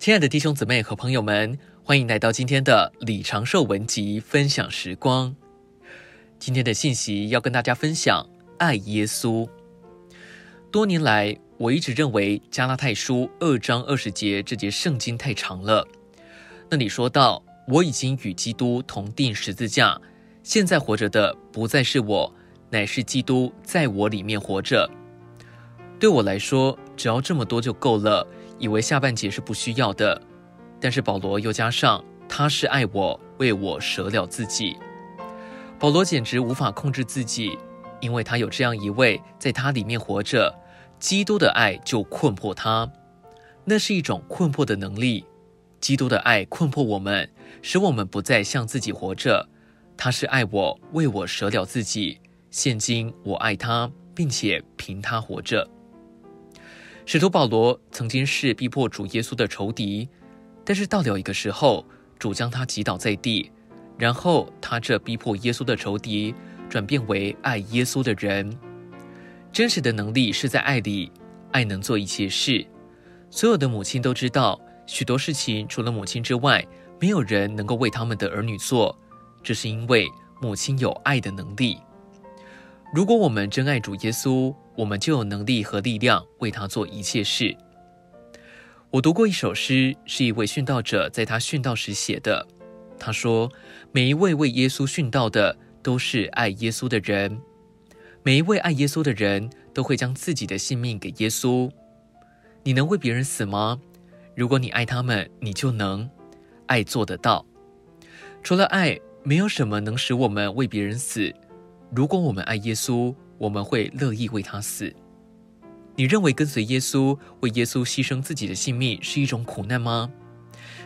亲爱的弟兄姊妹和朋友们，欢迎来到今天的李长寿文集分享时光。今天的信息要跟大家分享爱耶稣。多年来，我一直认为加拉太书二章二十节这节圣经太长了。那里说到：“我已经与基督同钉十字架，现在活着的不再是我，乃是基督在我里面活着。”对我来说，只要这么多就够了。以为下半节是不需要的，但是保罗又加上他是爱我，为我舍了自己。保罗简直无法控制自己，因为他有这样一位在他里面活着，基督的爱就困迫他。那是一种困迫的能力，基督的爱困迫我们，使我们不再向自己活着。他是爱我，为我舍了自己。现今我爱他，并且凭他活着。使徒保罗曾经是逼迫主耶稣的仇敌，但是到了一个时候，主将他击倒在地，然后他这逼迫耶稣的仇敌转变为爱耶稣的人。真实的能力是在爱里，爱能做一切事。所有的母亲都知道，许多事情除了母亲之外，没有人能够为他们的儿女做，这是因为母亲有爱的能力。如果我们真爱主耶稣，我们就有能力和力量为他做一切事。我读过一首诗，是一位殉道者在他殉道时写的。他说：“每一位为耶稣殉道的，都是爱耶稣的人。每一位爱耶稣的人都会将自己的性命给耶稣。你能为别人死吗？如果你爱他们，你就能。爱做得到。除了爱，没有什么能使我们为别人死。”如果我们爱耶稣，我们会乐意为他死。你认为跟随耶稣、为耶稣牺牲自己的性命是一种苦难吗？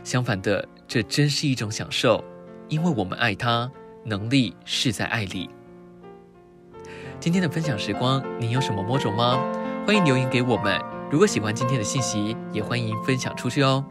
相反的，这真是一种享受，因为我们爱他，能力是在爱里。今天的分享时光，你有什么摸着吗？欢迎留言给我们。如果喜欢今天的信息，也欢迎分享出去哦。